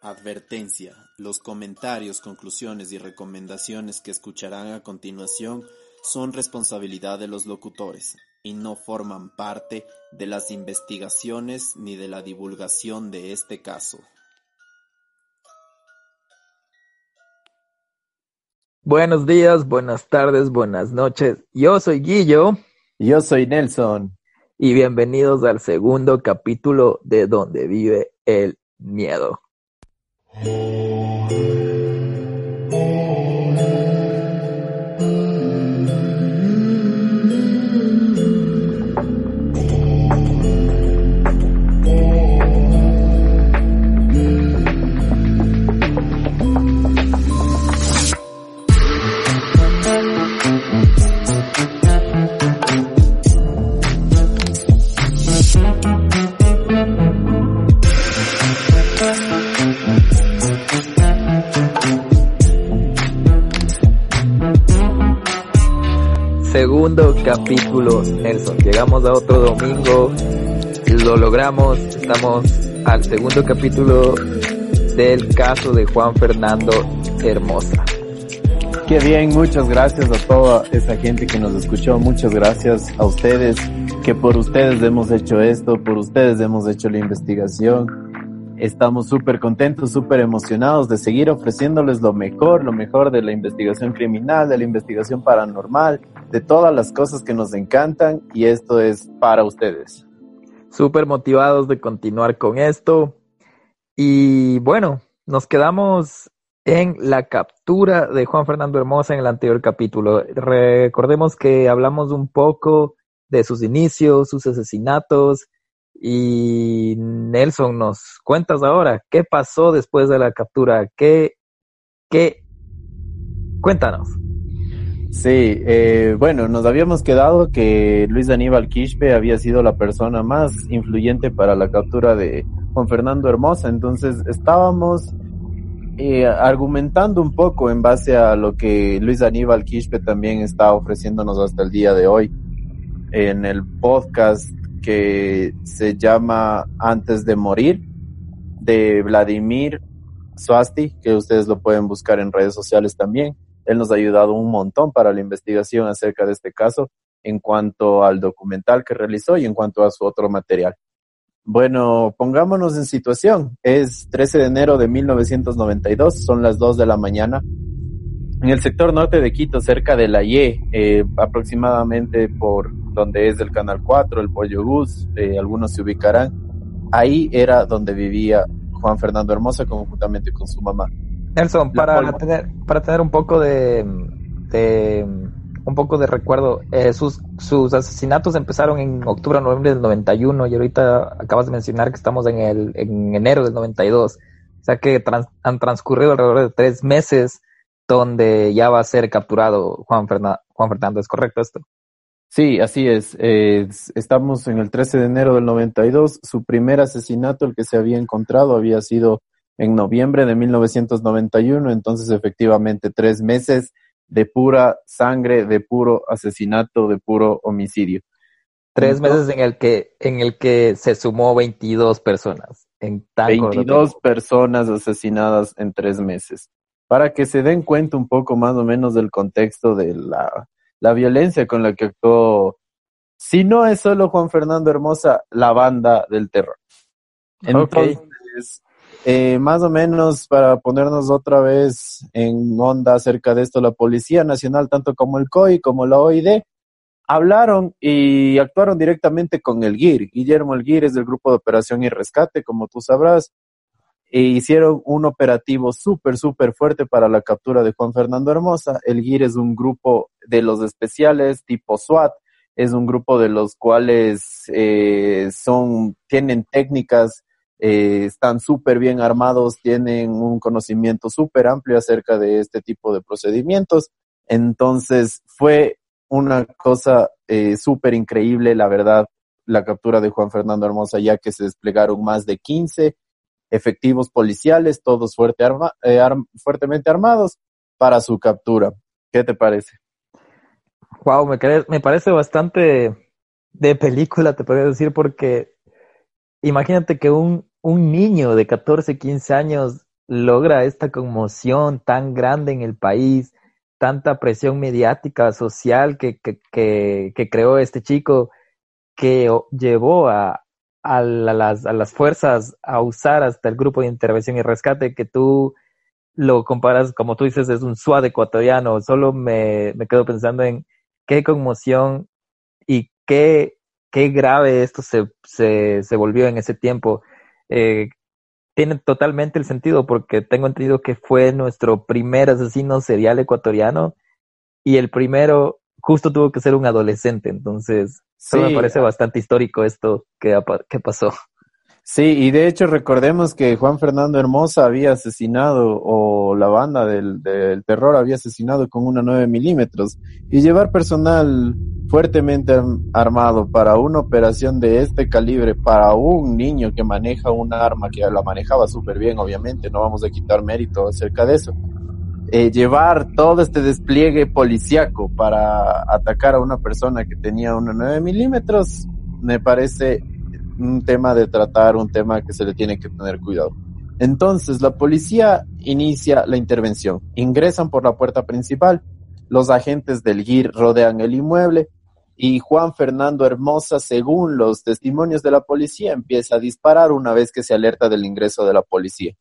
Advertencia: Los comentarios, conclusiones y recomendaciones que escucharán a continuación son responsabilidad de los locutores, y no forman parte de las investigaciones ni de la divulgación de este caso. Buenos días, buenas tardes, buenas noches. Yo soy Guillo. Yo soy Nelson. Y bienvenidos al segundo capítulo de Donde vive el miedo. Thank you. Segundo capítulo, Nelson. Llegamos a otro domingo, lo logramos, estamos al segundo capítulo del caso de Juan Fernando Hermosa. Qué bien, muchas gracias a toda esa gente que nos escuchó, muchas gracias a ustedes, que por ustedes hemos hecho esto, por ustedes hemos hecho la investigación Estamos súper contentos, súper emocionados de seguir ofreciéndoles lo mejor, lo mejor de la investigación criminal, de la investigación paranormal, de todas las cosas que nos encantan y esto es para ustedes. Súper motivados de continuar con esto. Y bueno, nos quedamos en la captura de Juan Fernando Hermosa en el anterior capítulo. Recordemos que hablamos un poco de sus inicios, sus asesinatos, y Nelson, nos cuentas ahora, ¿qué pasó después de la captura? ¿Qué, qué? Cuéntanos. Sí, eh, bueno, nos habíamos quedado que Luis Aníbal Quispe había sido la persona más influyente para la captura de Juan Fernando Hermosa, entonces estábamos eh, argumentando un poco en base a lo que Luis Aníbal Quispe también está ofreciéndonos hasta el día de hoy en el podcast que se llama Antes de Morir, de Vladimir Swasti, que ustedes lo pueden buscar en redes sociales también. Él nos ha ayudado un montón para la investigación acerca de este caso en cuanto al documental que realizó y en cuanto a su otro material. Bueno, pongámonos en situación. Es 13 de enero de 1992, son las 2 de la mañana. En el sector norte de Quito, cerca de la Y, eh, aproximadamente por donde es el Canal 4, el Pollo Gus, eh, algunos se ubicarán. Ahí era donde vivía Juan Fernando Hermosa conjuntamente con su mamá. Nelson, para tener, para tener un poco de, un poco de recuerdo, eh, sus, sus asesinatos empezaron en octubre noviembre del 91 y ahorita acabas de mencionar que estamos en, el, en enero del 92. O sea que han transcurrido alrededor de tres meses donde ya va a ser capturado Juan, Juan Fernando. ¿Es correcto esto? Sí, así es. estamos en el 13 de enero del 92. Su primer asesinato, el que se había encontrado, había sido en noviembre de 1991. Entonces, efectivamente, tres meses de pura sangre, de puro asesinato, de puro homicidio. Tres meses en el que en el que se sumó 22 personas. En 22 personas asesinadas en tres meses. Para que se den cuenta un poco más o menos del contexto de la la violencia con la que actuó, si no es solo Juan Fernando Hermosa, la banda del terror. Entonces, eh, más o menos para ponernos otra vez en onda acerca de esto, la Policía Nacional, tanto como el COI como la OID, hablaron y actuaron directamente con el GIR. Guillermo Elguir es del Grupo de Operación y Rescate, como tú sabrás, e hicieron un operativo súper, súper fuerte para la captura de Juan Fernando Hermosa. El GIR es un grupo de los especiales tipo SWAT, es un grupo de los cuales eh, son, tienen técnicas, eh, están súper bien armados, tienen un conocimiento súper amplio acerca de este tipo de procedimientos. Entonces fue una cosa eh, súper increíble, la verdad, la captura de Juan Fernando Hermosa, ya que se desplegaron más de 15 efectivos policiales, todos fuerte eh, fuertemente armados para su captura. ¿Qué te parece? Wow, me, me parece bastante de película, te podría decir, porque imagínate que un, un niño de 14, 15 años logra esta conmoción tan grande en el país, tanta presión mediática, social que, que, que, creó este chico, que llevó a, a, las, a las fuerzas a usar hasta el grupo de intervención y rescate que tú lo comparas, como tú dices, es un SWAT ecuatoriano. Solo me, me quedo pensando en qué conmoción y qué, qué grave esto se, se, se volvió en ese tiempo. Eh, tiene totalmente el sentido porque tengo entendido que fue nuestro primer asesino serial ecuatoriano y el primero justo tuvo que ser un adolescente, entonces sí, me parece bastante histórico esto que, que pasó. Sí, y de hecho recordemos que Juan Fernando Hermosa había asesinado, o la banda del, del terror había asesinado con una 9 milímetros, y llevar personal fuertemente armado para una operación de este calibre, para un niño que maneja un arma, que la manejaba súper bien, obviamente, no vamos a quitar mérito acerca de eso, eh, llevar todo este despliegue policíaco para atacar a una persona que tenía una 9 milímetros, me parece un tema de tratar, un tema que se le tiene que tener cuidado. Entonces, la policía inicia la intervención. Ingresan por la puerta principal. Los agentes del GIR rodean el inmueble y Juan Fernando Hermosa, según los testimonios de la policía, empieza a disparar una vez que se alerta del ingreso de la policía.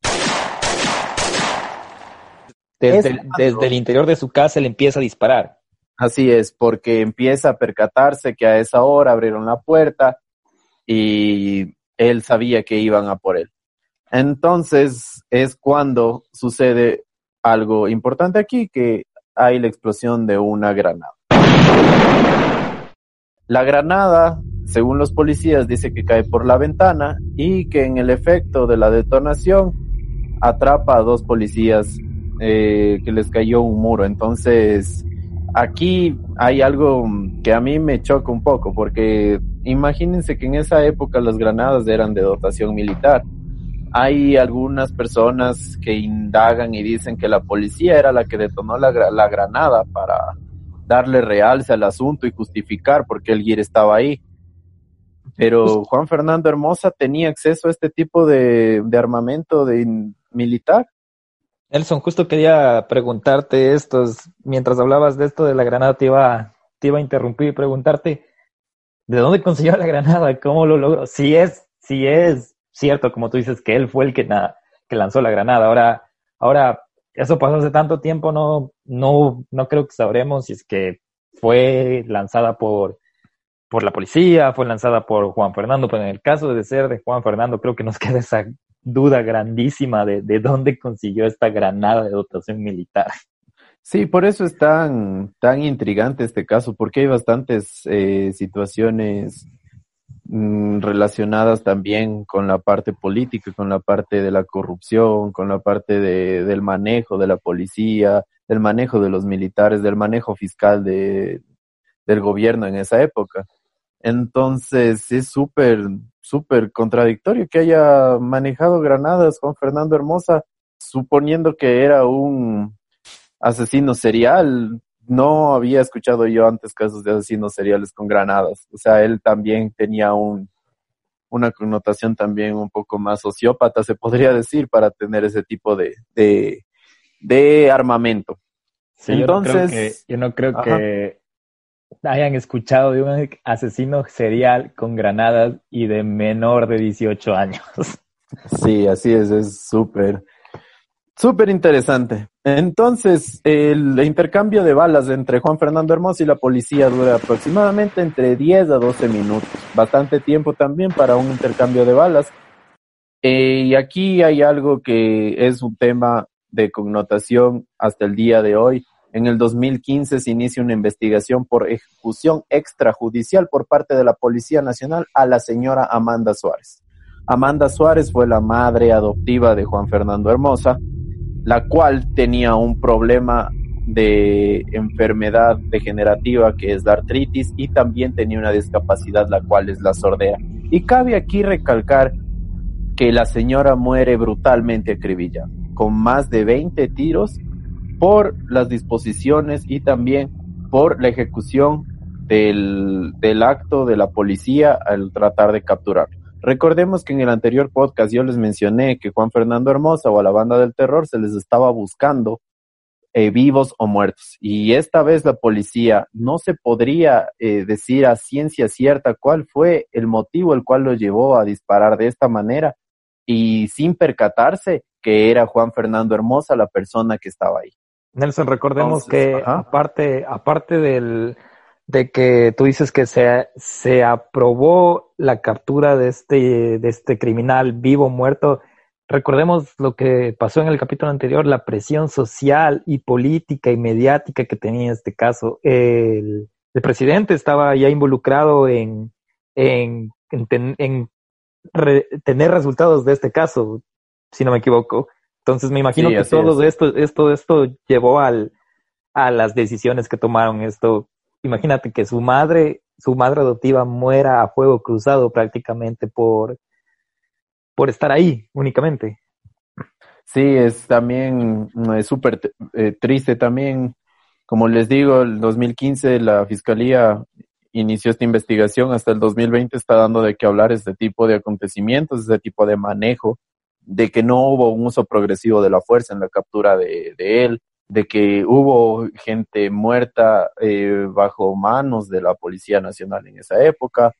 Desde, desde el interior de su casa le empieza a disparar. Así es, porque empieza a percatarse que a esa hora abrieron la puerta, y él sabía que iban a por él. Entonces es cuando sucede algo importante aquí, que hay la explosión de una granada. La granada, según los policías, dice que cae por la ventana y que en el efecto de la detonación atrapa a dos policías eh, que les cayó un muro. Entonces, aquí hay algo que a mí me choca un poco, porque imagínense que en esa época las granadas eran de dotación militar. Hay algunas personas que indagan y dicen que la policía era la que detonó la, la granada para darle realce al asunto y justificar por qué el GIR estaba ahí. Pero pues Juan Fernando Hermosa tenía acceso a este tipo de, de armamento de militar. Nelson, justo quería preguntarte esto, mientras hablabas de esto de la granada, te iba, te iba a interrumpir y preguntarte, ¿de dónde consiguió la granada? ¿Cómo lo logró? Si es, si es cierto, como tú dices, que él fue el que, que lanzó la granada, ahora, ahora, eso pasó hace tanto tiempo, no, no, no creo que sabremos si es que fue lanzada por, por la policía, fue lanzada por Juan Fernando, pero en el caso de ser de Juan Fernando, creo que nos queda esa duda grandísima de, de dónde consiguió esta granada de dotación militar. Sí, por eso es tan, tan intrigante este caso, porque hay bastantes eh, situaciones mm, relacionadas también con la parte política, con la parte de la corrupción, con la parte de, del manejo de la policía, del manejo de los militares, del manejo fiscal de, del gobierno en esa época. Entonces es súper, súper contradictorio que haya manejado granadas con Fernando Hermosa, suponiendo que era un asesino serial. No había escuchado yo antes casos de asesinos seriales con granadas. O sea, él también tenía un, una connotación también un poco más sociópata, se podría decir, para tener ese tipo de, de, de armamento. Entonces, yo no creo que, yo no creo que hayan escuchado de un asesino serial con granadas y de menor de 18 años. Sí, así es, es súper, súper interesante. Entonces, el intercambio de balas entre Juan Fernando Hermoso y la policía dura aproximadamente entre 10 a 12 minutos. Bastante tiempo también para un intercambio de balas. Eh, y aquí hay algo que es un tema de connotación hasta el día de hoy en el 2015 se inicia una investigación por ejecución extrajudicial por parte de la Policía Nacional a la señora Amanda Suárez. Amanda Suárez fue la madre adoptiva de Juan Fernando Hermosa, la cual tenía un problema de enfermedad degenerativa que es la artritis y también tenía una discapacidad la cual es la sordera. Y cabe aquí recalcar que la señora muere brutalmente acribillada, con más de 20 tiros por las disposiciones y también por la ejecución del, del acto de la policía al tratar de capturar. Recordemos que en el anterior podcast yo les mencioné que Juan Fernando Hermosa o a la banda del terror se les estaba buscando eh, vivos o muertos. Y esta vez la policía no se podría eh, decir a ciencia cierta cuál fue el motivo el cual lo llevó a disparar de esta manera y sin percatarse que era Juan Fernando Hermosa la persona que estaba ahí. Nelson, recordemos que aparte, aparte del, de que tú dices que se, se aprobó la captura de este, de este criminal vivo o muerto, recordemos lo que pasó en el capítulo anterior, la presión social y política y mediática que tenía este caso. El, el presidente estaba ya involucrado en, en, en, tener resultados de este caso, si no me equivoco. Entonces me imagino que todo esto, esto, esto llevó al, a las decisiones que tomaron esto. Imagínate que su madre, su madre adoptiva muera a fuego cruzado prácticamente por, por estar ahí únicamente. Sí, es también, es súper eh, triste también. Como les digo, el 2015 la fiscalía inició esta investigación, hasta el 2020 está dando de qué hablar este tipo de acontecimientos, este tipo de manejo de que no hubo un uso progresivo de la fuerza en la captura de, él, de que hubo gente muerta eh, bajo manos de la Policía Nacional en esa época,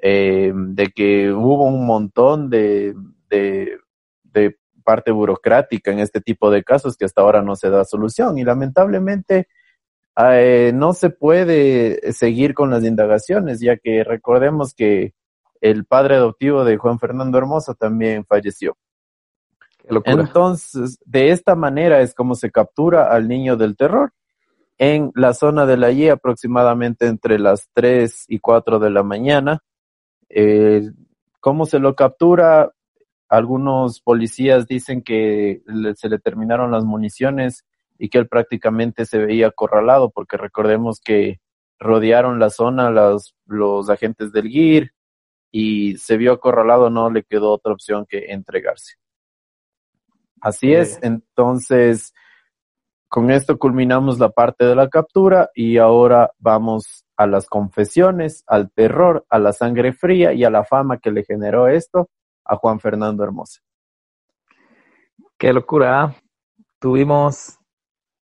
eh, de que hubo un montón de, de, parte burocrática en este tipo de casos que hasta ahora no se da solución y lamentablemente eh, no se puede seguir con las indagaciones, ya que recordemos que el padre adoptivo de Juan Fernando Hermosa también falleció. Entonces, de esta manera es como se captura al niño del terror en la zona de la I aproximadamente entre las 3 y 4 de la mañana. Eh, ¿Cómo se lo captura? Algunos policías dicen que se le terminaron las municiones y que él prácticamente se veía acorralado porque recordemos que rodearon la zona los, los agentes del GIR y se vio acorralado, no le quedó otra opción que entregarse. Así es, entonces con esto culminamos la parte de la captura y ahora vamos a las confesiones, al terror, a la sangre fría y a la fama que le generó esto a Juan Fernando Hermosa. Qué locura. ¿ah? Tuvimos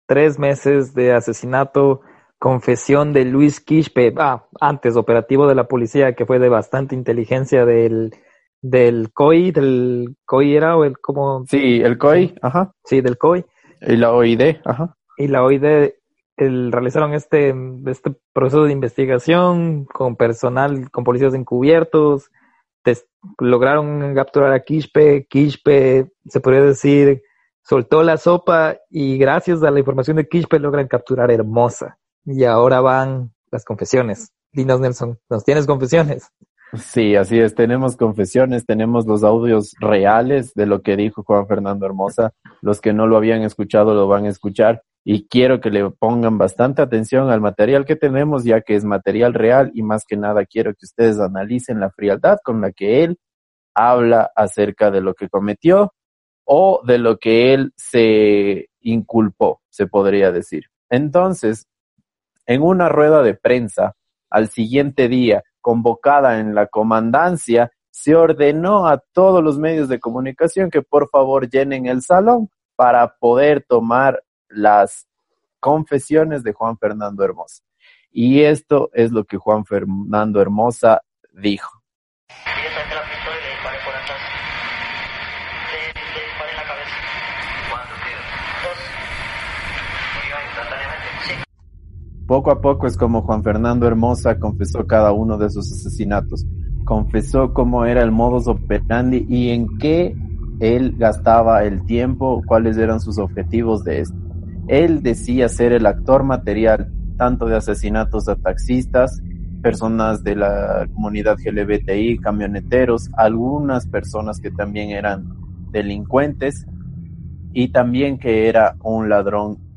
tres meses de asesinato, confesión de Luis Quispe, ah, antes operativo de la policía que fue de bastante inteligencia del del COI, del COI era o el como... Sí, el COI, ajá. Sí, del COI. Y la OID, ajá. Y la OID el, realizaron este, este proceso de investigación con personal, con policías encubiertos, lograron capturar a Quispe, Quispe, se podría decir, soltó la sopa y gracias a la información de Quispe logran capturar a Hermosa. Y ahora van las confesiones. Dinos Nelson, ¿nos tienes confesiones? Sí, así es. Tenemos confesiones, tenemos los audios reales de lo que dijo Juan Fernando Hermosa. Los que no lo habían escuchado lo van a escuchar y quiero que le pongan bastante atención al material que tenemos, ya que es material real y más que nada quiero que ustedes analicen la frialdad con la que él habla acerca de lo que cometió o de lo que él se inculpó, se podría decir. Entonces, en una rueda de prensa, al siguiente día, convocada en la comandancia, se ordenó a todos los medios de comunicación que por favor llenen el salón para poder tomar las confesiones de Juan Fernando Hermosa. Y esto es lo que Juan Fernando Hermosa dijo. Poco a poco es como Juan Fernando Hermosa confesó cada uno de sus asesinatos. Confesó cómo era el modus operandi y en qué él gastaba el tiempo, cuáles eran sus objetivos de esto. Él decía ser el actor material tanto de asesinatos de taxistas, personas de la comunidad LGBTI, camioneteros, algunas personas que también eran delincuentes y también que era un ladrón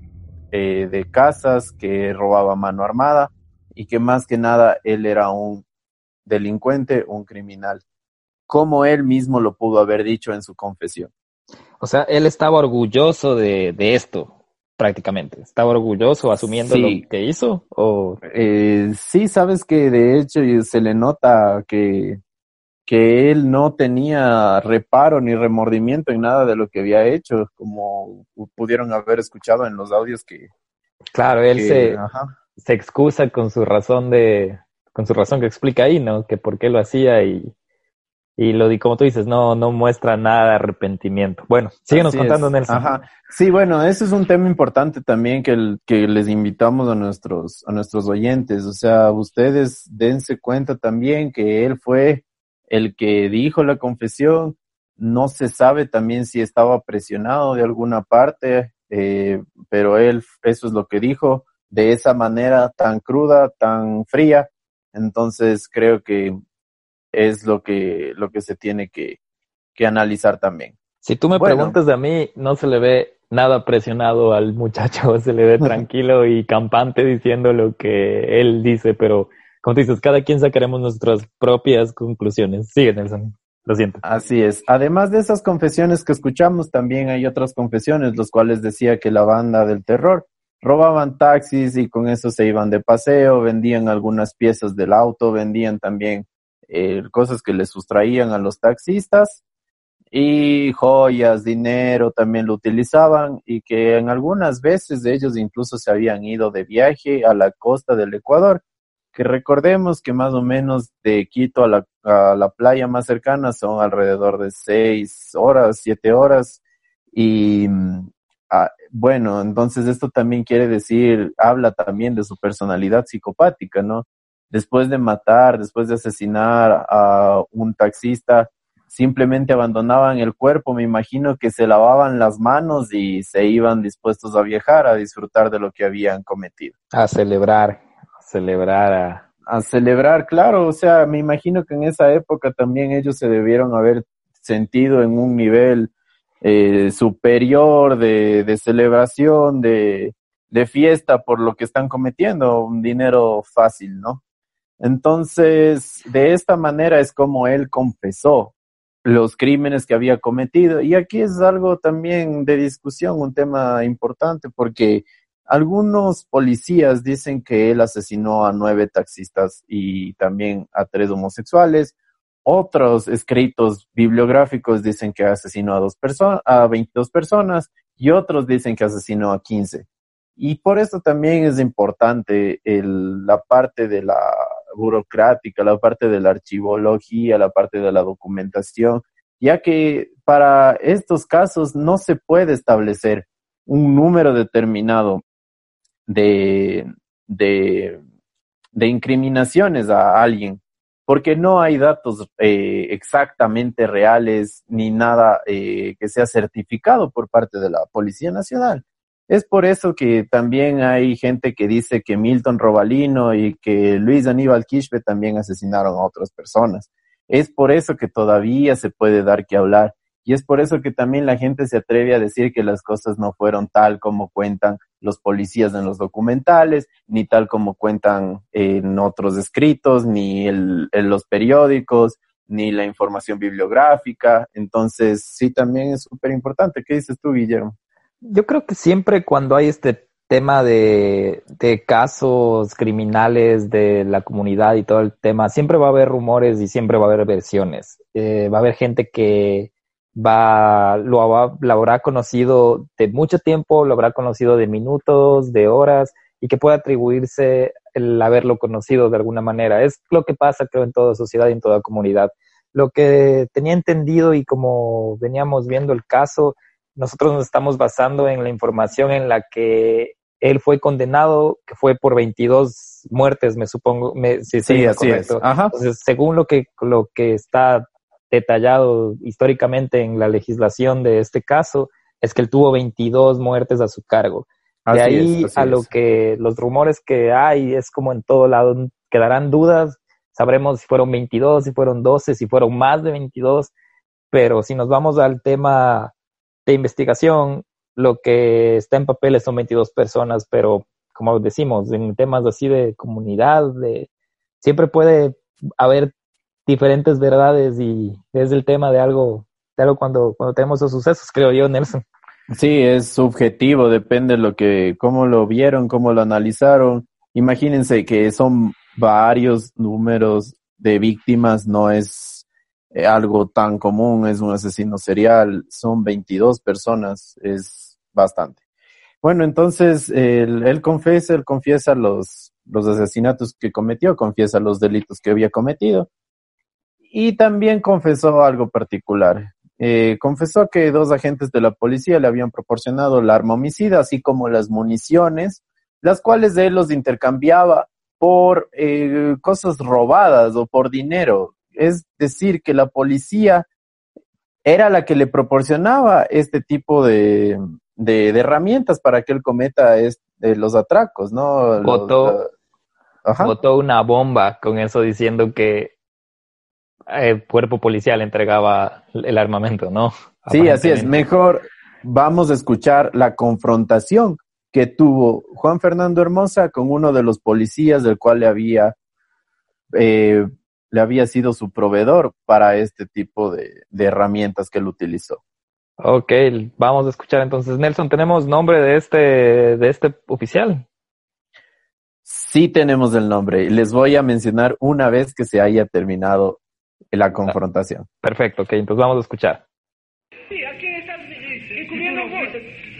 eh, de casas, que robaba mano armada y que más que nada él era un delincuente, un criminal, como él mismo lo pudo haber dicho en su confesión. O sea, él estaba orgulloso de, esto, prácticamente. Estaba orgulloso asumiendo lo que hizo. ¿o? Eh, sí, sabes que de hecho se le nota que que él no tenía reparo ni remordimiento en nada de lo que había hecho, como pudieron haber escuchado en los audios que... Claro, él se, se excusa con su razón de, con su razón que explica ahí, ¿no? Que por qué lo hacía y, y lo di como tú dices, no, no muestra nada de arrepentimiento. Bueno, síguenos contando, Nelson. Ajá. Sí, bueno, ese es un tema importante también que, el, que les invitamos a nuestros, a nuestros oyentes. O sea, ustedes dense cuenta también que él fue el que dijo la confesión. No se sabe también si estaba presionado de alguna parte, eh, pero él, eso es lo que dijo, de esa manera tan cruda, tan fría. Entonces creo que es lo que, lo que se tiene que, que analizar también. Si tú me preguntas a mí, no se le ve nada presionado al muchacho, se le ve tranquilo y campante diciendo lo que él dice, pero como dices, cada quien sacaremos nuestras propias conclusiones. Sigue, Nelson. Lo siento. Así es. Además de esas confesiones que escuchamos, también hay otras confesiones, los cuales decía que la banda del terror robaban taxis y con eso se iban de paseo, vendían algunas piezas del auto, vendían también eh, cosas que les sustraían a los taxistas y joyas, dinero también lo utilizaban y que en algunas veces ellos incluso se habían ido de viaje a la costa del Ecuador, que recordemos que más o menos de Quito a la, playa más cercana son alrededor de seis horas, siete horas y ah, bueno, entonces esto también quiere decir, habla también de su personalidad psicopática, ¿no? después de matar, después de asesinar a un taxista, simplemente abandonaban el cuerpo, me imagino que se lavaban las manos y se iban dispuestos a viajar, a disfrutar de lo que habían cometido. A celebrar, celebrar. A, celebrar, claro, o sea, me imagino que en esa época también ellos se debieron haber sentido en un nivel eh, superior de, de celebración, de, de fiesta por lo que están cometiendo, un dinero fácil, ¿no? Entonces, de esta manera es como él confesó los crímenes que había cometido. Y aquí es algo también de discusión, un tema importante, porque algunos policías dicen que él asesinó a nueve taxistas y también a tres homosexuales. Otros escritos bibliográficos dicen que asesinó a dos personas, a 22 personas, y otros dicen que asesinó a 15. Y por eso también es importante la parte de la burocrática, la parte de la archivología, la parte de la documentación, ya que para estos casos no se puede establecer un número determinado de, de, incriminaciones a alguien, porque no hay datos eh, exactamente reales ni nada eh, que sea certificado por parte de la Policía Nacional. Es por eso que también hay gente que dice que Milton Robalino y que Luis Aníbal Quispe también asesinaron a otras personas. Es por eso que todavía se puede dar que hablar. Y es por eso que también la gente se atreve a decir que las cosas no fueron tal como cuentan los policías en los documentales, ni tal como cuentan en otros escritos, ni en los periódicos, ni la información bibliográfica. Entonces, sí, también es súper importante. ¿Qué dices tú, Guillermo? Yo creo que siempre cuando hay este tema de, de, casos criminales de la comunidad y todo el tema, siempre va a haber rumores y siempre va a haber versiones. Eh, va a haber gente que va, lo, lo, habrá conocido de mucho tiempo, lo habrá conocido de minutos, de horas, y que puede atribuirse el haberlo conocido de alguna manera. Es lo que pasa, creo, en toda sociedad y en toda comunidad. Lo que tenía entendido y como veníamos viendo el caso, nosotros nos estamos basando en la información en la que él fue condenado, que fue por 22 muertes, me supongo. Me, sí, sí, así es. Entonces, según lo que, lo que está detallado históricamente en la legislación de este caso, es que él tuvo 22 muertes a su cargo. de ahí a lo que los rumores que hay es como en todo lado, quedarán dudas, sabremos si fueron 22, si fueron 12, si fueron más de 22, pero si nos vamos al tema de investigación, lo que está en papeles son 22 personas, pero como decimos, en temas así de comunidad, de, siempre puede haber diferentes verdades y es el tema de algo, de algo cuando, cuando tenemos esos sucesos, creo yo, Nelson. Sí, es subjetivo, depende de lo que, cómo lo vieron, cómo lo analizaron. Imagínense que son varios números de víctimas, no es eh, algo tan común, es un asesino serial, son 22 personas, es bastante. Bueno, entonces él, él confiesa, él confiesa los, los asesinatos que cometió, confiesa los delitos que había cometido y también confesó algo particular. Eh, confesó que dos agentes de la policía le habían proporcionado el arma homicida, así como las municiones, las cuales él los intercambiaba por eh, cosas robadas o por dinero. Es decir, que la policía era la que le proporcionaba este tipo de, de, herramientas para que él cometa los atracos, ¿no? Botó, botó una bomba con eso diciendo que el cuerpo policial entregaba el armamento, ¿no? Sí, así es. Mejor vamos a escuchar la confrontación que tuvo Juan Fernando Hermosa con uno de los policías del cual le había, eh, le había sido su proveedor para este tipo de, de herramientas que él utilizó. Ok, vamos a escuchar entonces. Nelson, ¿tenemos nombre de este, de este oficial? Sí tenemos el nombre. Les voy a mencionar una vez que se haya terminado la confrontación. Perfecto, ok, entonces vamos a escuchar. Sí, aquí está encubriendo vos.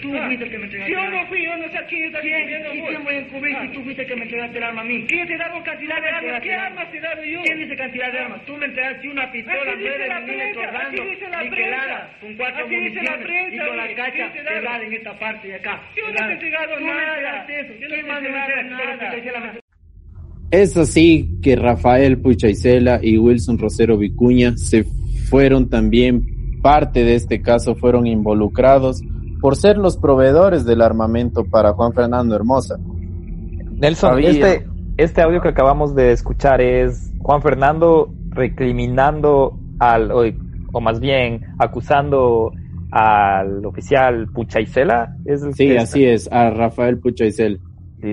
Tú fuiste el que me entregaste. Yo no fui, yo no sé quién está encubriendo vos. ¿Quién voy a encubrir si tú fuiste el que me entregaste el arma a mí? ¿Quién te da cantidad de armas? ¿Qué armas te he dado yo? ¿Quién dice cantidad de armas? Tú me entregaste una pistola, nueve milímetros Orlando, niquelada, con cuatro municiones y con la cacha cerrada en esta parte de acá. Yo no te he entregado nada. Yo no te he entregado nada. Es así que Rafael Puchaisela y Wilson Rosero Vicuña se fueron también parte de este caso, fueron involucrados por ser los proveedores del armamento para Juan Fernando Hermosa. Nelson, este, este audio que acabamos de escuchar es Juan Fernando recriminando al, o, más bien acusando al oficial Puchaisela. ¿Es sí, así es, a Rafael Puchaisela.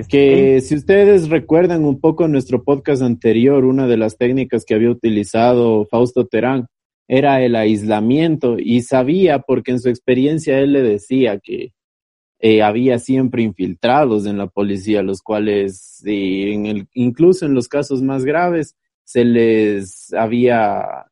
Que si ustedes recuerdan un poco nuestro podcast anterior, una de las técnicas que había utilizado Fausto Terán era el aislamiento y sabía porque en su experiencia él le decía que eh, había siempre infiltrados en la policía, los cuales en el, incluso en los casos más graves se les había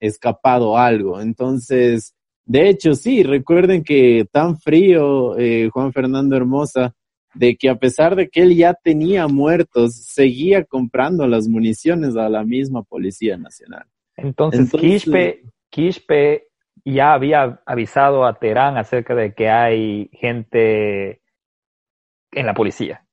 escapado algo. Entonces, de hecho, sí, recuerden que tan frío eh, Juan Fernando Hermosa de que a pesar de que él ya tenía muertos, seguía comprando las municiones a la misma Policía Nacional. Entonces, Quispe, ya había avisado a Terán acerca de que hay gente en la policía.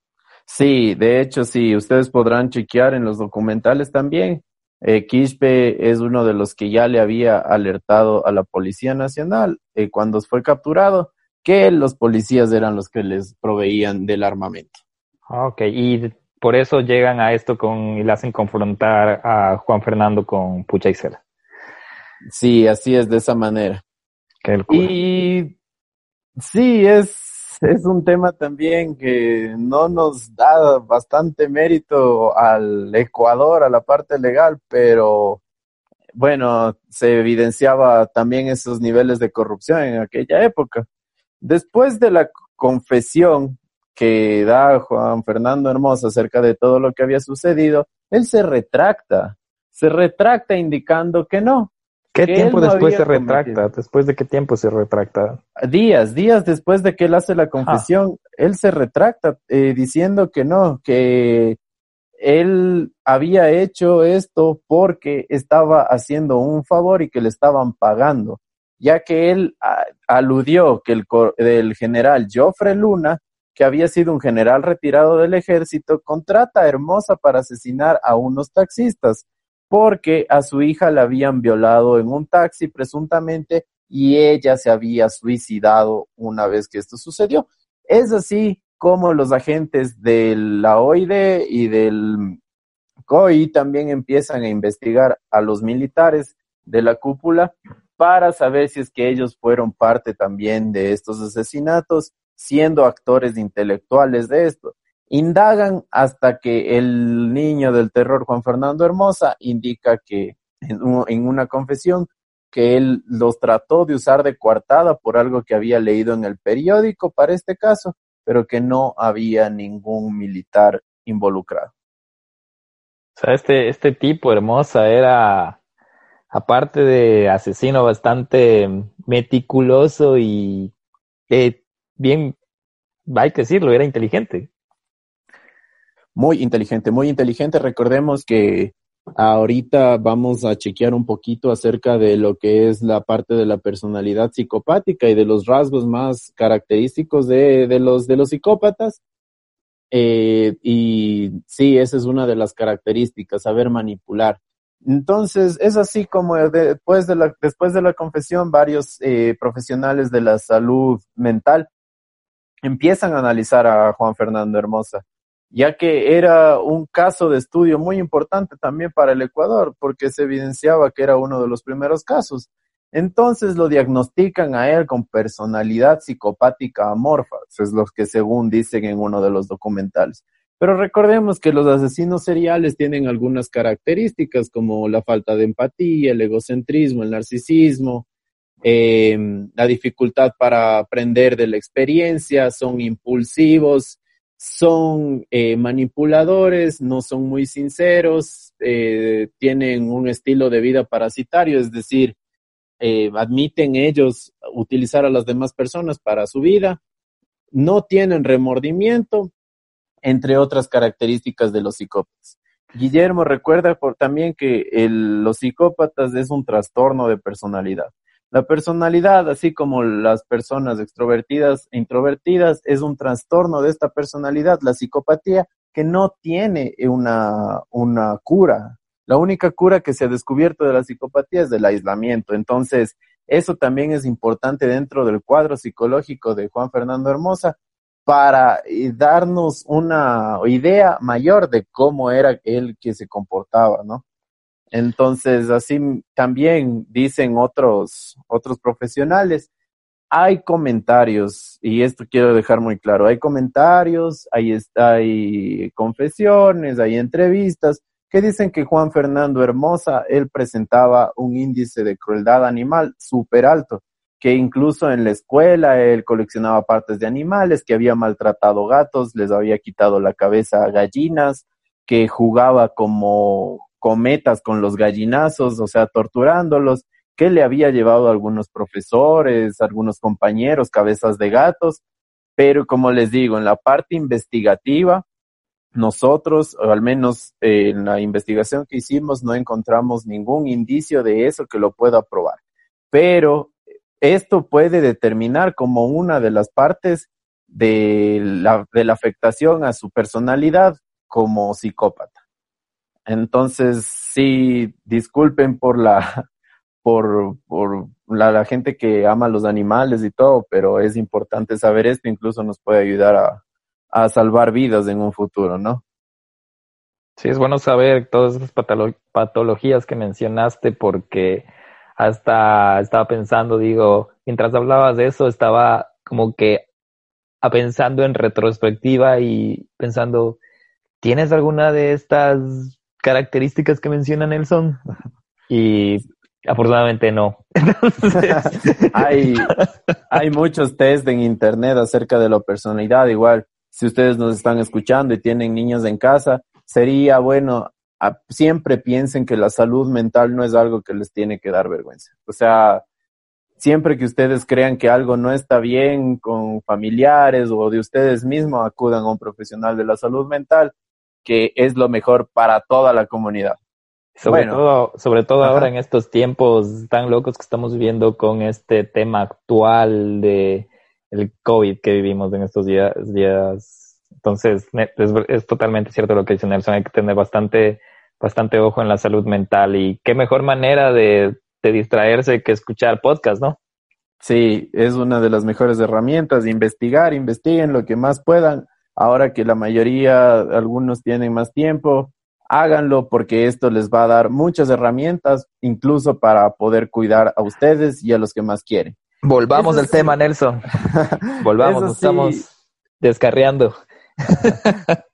Sí, de hecho, sí, ustedes podrán chequear en los documentales también. Eh, Quispe es uno de los que ya le había alertado a la Policía Nacional eh, cuando fue capturado que los policías eran los que les proveían del armamento. Ah, ok, y por eso llegan a esto con y le hacen confrontar a Juan Fernando con Pucha y Cela. Sí, así es, de esa manera. y sí, es, es un tema también que no nos da bastante mérito al Ecuador, a la parte legal, pero bueno, se evidenciaba también esos niveles de corrupción en aquella época. Después de la confesión que da Juan Fernando Hermosa acerca de todo lo que había sucedido, él se retracta, se retracta indicando que no. ¿Qué tiempo después se retracta? ¿Después de qué tiempo se retracta? Días, días después de que él hace la confesión, él se retracta eh, diciendo que no, que él había hecho esto porque estaba haciendo un favor y que le estaban pagando ya que él aludió que el, general Joffre Luna, que había sido un general retirado del ejército, contrata a Hermosa para asesinar a unos taxistas, porque a su hija la habían violado en un taxi presuntamente y ella se había suicidado una vez que esto sucedió. Es así como los agentes de la OID y del COI también empiezan a investigar a los militares de la cúpula para saber si es que ellos fueron parte también de estos asesinatos, siendo actores intelectuales de esto. Indagan hasta que el niño del terror, Juan Fernando Hermosa, indica que en, una confesión que él los trató de usar de coartada por algo que había leído en el periódico para este caso, pero que no había ningún militar involucrado. O sea, este, este tipo hermosa era aparte de asesino bastante meticuloso y eh, bien, hay que decirlo, era inteligente. Muy inteligente, muy inteligente. Recordemos que ahorita vamos a chequear un poquito acerca de lo que es la parte de la personalidad psicopática y de los rasgos más característicos de, de los, de los psicópatas. Eh, y sí, esa es una de las características, saber manipular. Entonces, es así como después de la, después de la confesión, varios eh, profesionales de la salud mental empiezan a analizar a Juan Fernando Hermosa, ya que era un caso de estudio muy importante también para el Ecuador, porque se evidenciaba que era uno de los primeros casos. Entonces lo diagnostican a él con personalidad psicopática amorfa, es lo que según dicen en uno de los documentales. Pero recordemos que los asesinos seriales tienen algunas características como la falta de empatía, el egocentrismo, el narcisismo, eh, la dificultad para aprender de la experiencia, son impulsivos, son eh, manipuladores, no son muy sinceros, eh, tienen un estilo de vida parasitario, es decir, eh, admiten ellos utilizar a las demás personas para su vida, no tienen remordimiento, entre otras características de los psicópatas. Guillermo recuerda por, también que los psicópatas es un trastorno de personalidad. La personalidad, así como las personas extrovertidas e introvertidas, es un trastorno de esta personalidad, la psicopatía, que no tiene una, una cura. La única cura que se ha descubierto de la psicopatía es del aislamiento. Entonces, eso también es importante dentro del cuadro psicológico de Juan Fernando Hermosa para eh, darnos una idea mayor de cómo era él que se comportaba, ¿no? Entonces, así también dicen otros, otros profesionales, hay comentarios, y esto quiero dejar muy claro, hay comentarios, hay, hay confesiones, hay entrevistas, que dicen que Juan Fernando Hermosa, él presentaba un índice de crueldad animal súper alto, que incluso en la escuela él coleccionaba partes de animales, que había maltratado gatos, les había quitado la cabeza a gallinas, que jugaba como cometas con los gallinazos, o sea, torturándolos, que le había llevado a algunos profesores, algunos compañeros, cabezas de gatos, pero como les digo, en la parte investigativa, nosotros, o al menos eh, en la investigación que hicimos, no encontramos ningún indicio de eso que lo pueda probar. Pero esto puede determinar como una de las partes de la, de la afectación a su personalidad como psicópata. Entonces, sí, disculpen por la, por, por la, gente que ama los animales y todo, pero es importante saber esto, incluso nos puede ayudar a, a salvar vidas en un futuro, ¿no? Sí, es bueno saber todas esas patologías que mencionaste porque hasta estaba pensando, digo, mientras hablabas de eso, estaba como que pensando en retrospectiva y pensando, ¿tienes alguna de estas características que menciona Nelson? Y afortunadamente no. hay, hay muchos test en internet acerca de la personalidad, igual si ustedes nos están escuchando y tienen niños en casa, sería bueno, siempre piensen que la salud mental no es algo que les tiene que dar vergüenza. O sea, siempre que ustedes crean que algo no está bien con familiares o de ustedes mismos, acudan a un profesional de la salud mental, que es lo mejor para toda la comunidad. Sobre todo, sobre todo ahora en estos tiempos tan locos que estamos viviendo con este tema actual de el COVID que vivimos en estos días. días. Entonces, es, totalmente cierto lo que dice Nelson, hay que tener bastante, bastante ojo en la salud mental y qué mejor manera de, de distraerse que escuchar podcast, ¿no? Sí, es una de las mejores herramientas, investigar, investiguen lo que más puedan. Ahora que la mayoría, algunos tienen más tiempo, háganlo porque esto les va a dar muchas herramientas, incluso para poder cuidar a ustedes y a los que más quieren. Volvamos al tema, Nelson. Volvamos, nos estamos descarriando.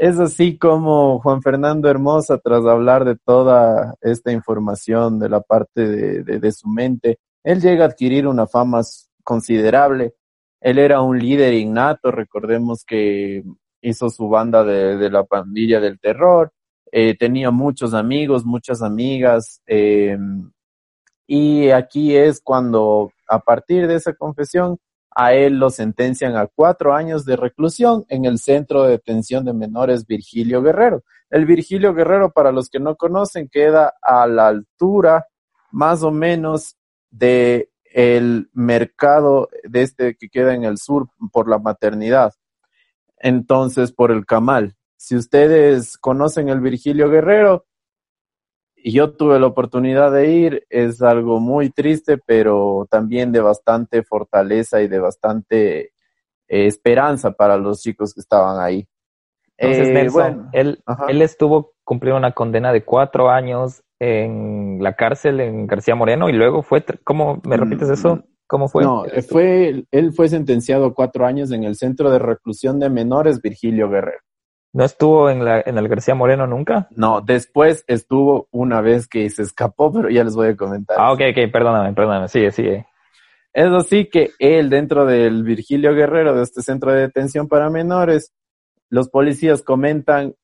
es así como Juan Fernando Hermosa, tras hablar de toda esta información de la parte de, su mente, él llega a adquirir una fama considerable. Él era un líder innato, recordemos que hizo su banda de, de la pandilla del terror, eh, tenía muchos amigos, muchas amigas, eh, Y aquí es cuando, a partir de esa confesión, a él lo sentencian a cuatro años de reclusión en el Centro de Detención de Menores Virgilio Guerrero. El Virgilio Guerrero, para los que no conocen, queda a la altura más o menos de el mercado de este que queda en el sur por la maternidad. Entonces, por el Camal. Si ustedes conocen el Virgilio Guerrero, y yo tuve la oportunidad de ir, es algo muy triste, pero también de bastante fortaleza y de bastante eh, esperanza para los chicos que estaban ahí. Entonces, eh, él, él estuvo cumpliendo una condena de cuatro años en la cárcel en García Moreno y luego fue, ¿cómo me repites eso? Mm, ¿Cómo fue? No, fue, él fue sentenciado a cuatro años en el Centro de Reclusión de Menores Virgilio Guerrero. ¿No estuvo en, la, en el García Moreno nunca? No, después estuvo una vez que se escapó, pero ya les voy a comentar. Ah, ok, ok, perdóname, perdóname, sigue, sigue. Es así que él, dentro del Virgilio Guerrero, de este centro de detención para menores, los policías comentan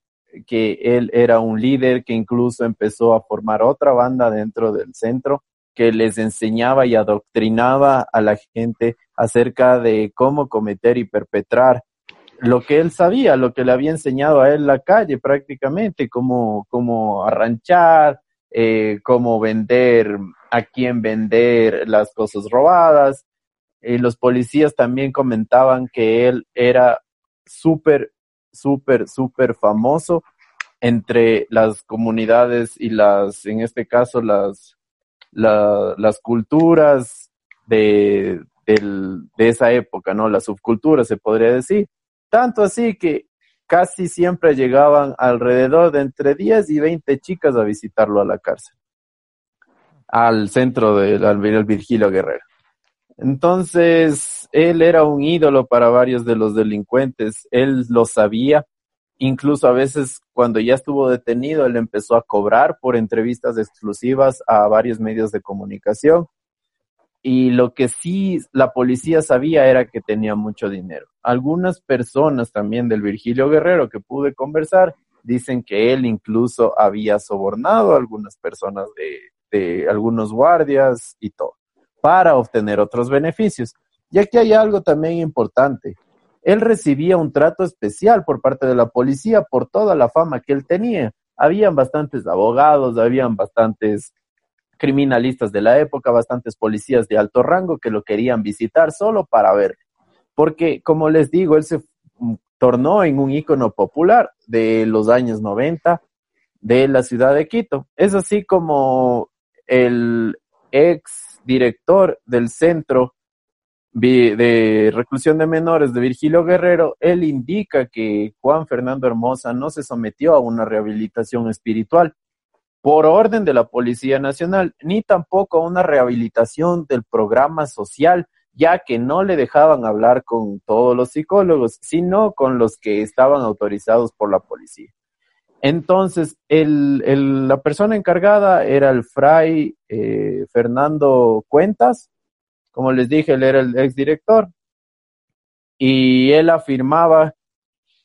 que él era un líder que incluso empezó a formar otra banda dentro del centro que les enseñaba y adoctrinaba a la gente acerca de cómo cometer y perpetrar lo que él sabía, lo que le había enseñado a él la calle prácticamente, cómo, cómo arranchar, eh, cómo vender, a quién vender las cosas robadas. Y los policías también comentaban que él era súper, súper, súper famoso entre las comunidades y las, en este caso, las, las culturas de, de esa época, ¿no? Las subculturas, se podría decir. Tanto así que casi siempre llegaban alrededor de entre 10 y 20 chicas a visitarlo a la cárcel, al centro del Virgilio Guerrero. Entonces, él era un ídolo para varios de los delincuentes, él lo sabía, incluso a veces cuando ya estuvo detenido, él empezó a cobrar por entrevistas exclusivas a varios medios de comunicación y lo que sí la policía sabía era que tenía mucho dinero. Algunas personas también del Virgilio Guerrero que pude conversar dicen que él incluso había sobornado a algunas personas de, de algunos guardias y todo para obtener otros beneficios. Y aquí hay algo también importante. Él recibía un trato especial por parte de la policía por toda la fama que él tenía. Habían bastantes abogados, habían bastantes criminalistas de la época, bastantes policías de alto rango que lo querían visitar solo para ver. Porque, como les digo, él se tornó en un ícono popular de los años 90 de la ciudad de Quito. Es así como el ex director del centro de reclusión de menores de Virgilio Guerrero, él indica que Juan Fernando Hermosa no se sometió a una rehabilitación espiritual, por orden de la Policía Nacional, ni tampoco una rehabilitación del programa social, ya que no le dejaban hablar con todos los psicólogos, sino con los que estaban autorizados por la policía. Entonces, la persona encargada era el fray eh, Fernando Cuentas, como les dije, él era el exdirector, y él afirmaba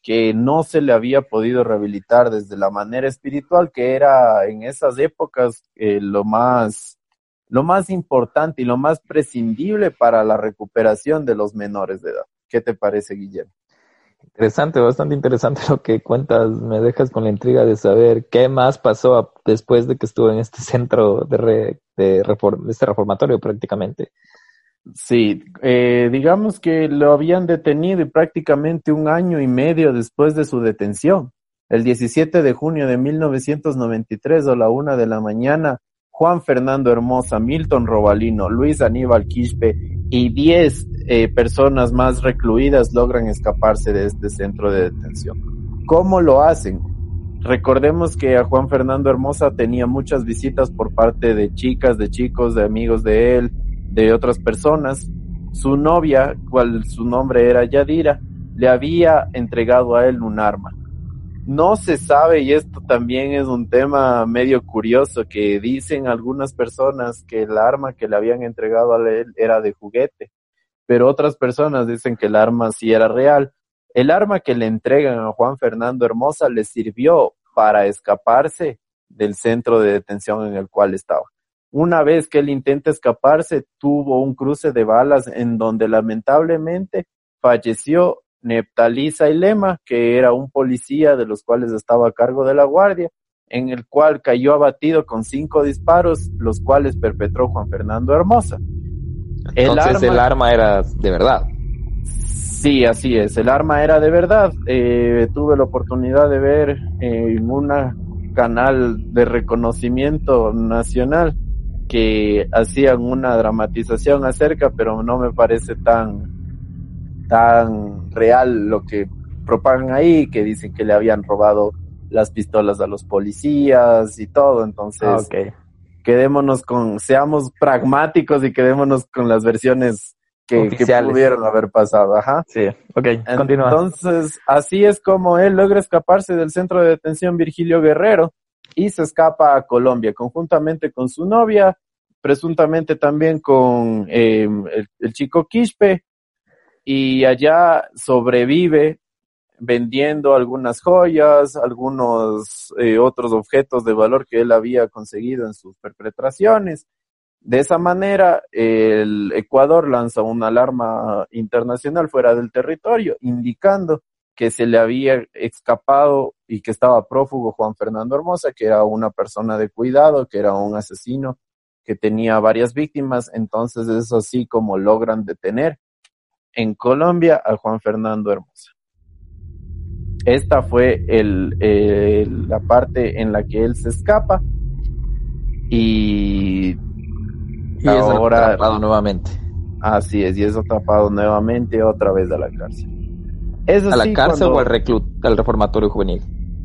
que no se le había podido rehabilitar desde la manera espiritual, que era en esas épocas eh, lo más lo más importante y lo más prescindible para la recuperación de los menores de edad. ¿Qué te parece, Guillermo? Interesante, bastante interesante lo que cuentas. Me dejas con la intriga de saber qué más pasó después de que estuvo en este centro de, de este reformatorio prácticamente. Sí, eh, digamos que lo habían detenido y prácticamente un año y medio después de su detención. El 17 de junio de 1993 a la una de la mañana, Juan Fernando Hermosa, Milton Robalino, Luis Aníbal Quispe y 10 eh, personas más recluidas logran escaparse de este centro de detención. ¿Cómo lo hacen? Recordemos que a Juan Fernando Hermosa tenía muchas visitas por parte de chicas, de chicos, de amigos de él, de otras personas. Su novia, cual su nombre era Yadira, le había entregado a él un arma. No se sabe, y esto también es un tema medio curioso, que dicen algunas personas que el arma que le habían entregado a él era de juguete, pero otras personas dicen que el arma sí era real. El arma que le entregan a Juan Fernando Hermosa le sirvió para escaparse del centro de detención en el cual estaba. Una vez que él intenta escaparse, tuvo un cruce de balas en donde lamentablemente falleció Neptalí Lema, que era un policía de los cuales estaba a cargo de la guardia, en el cual cayó abatido con cinco disparos, los cuales perpetró Juan Fernando Hermosa. Entonces el arma, era de verdad. Sí, así es, el arma era de verdad. Eh, tuve la oportunidad de ver en un canal de reconocimiento nacional que hacían una dramatización acerca, pero no me parece tan tan real lo que propagan ahí, que dicen que le habían robado las pistolas a los policías y todo, entonces ah, quedémonos con, seamos pragmáticos y quedémonos con las versiones que, que, pudieron haber pasado, ajá. Sí, ok, continúa. Entonces, así es como él logra escaparse del centro de detención Virgilio Guerrero y se escapa a Colombia, conjuntamente con su novia, presuntamente también con eh, el, chico Quispe, y allá sobrevive vendiendo algunas joyas, algunos eh, otros objetos de valor que él había conseguido en sus perpetraciones. De esa manera, el Ecuador lanza una alarma internacional fuera del territorio, indicando que se le había escapado y que estaba prófugo Juan Fernando Hermosa, que era una persona de cuidado, que era un asesino que tenía varias víctimas. Entonces es así como logran detener en Colombia a Juan Fernando Hermosa. Esta fue el, la parte en la que él se escapa y, ahora es atrapado nuevamente. Así es, y es atrapado nuevamente otra vez a la cárcel. ¿A la cárcel o al, reclut, al reformatorio juvenil?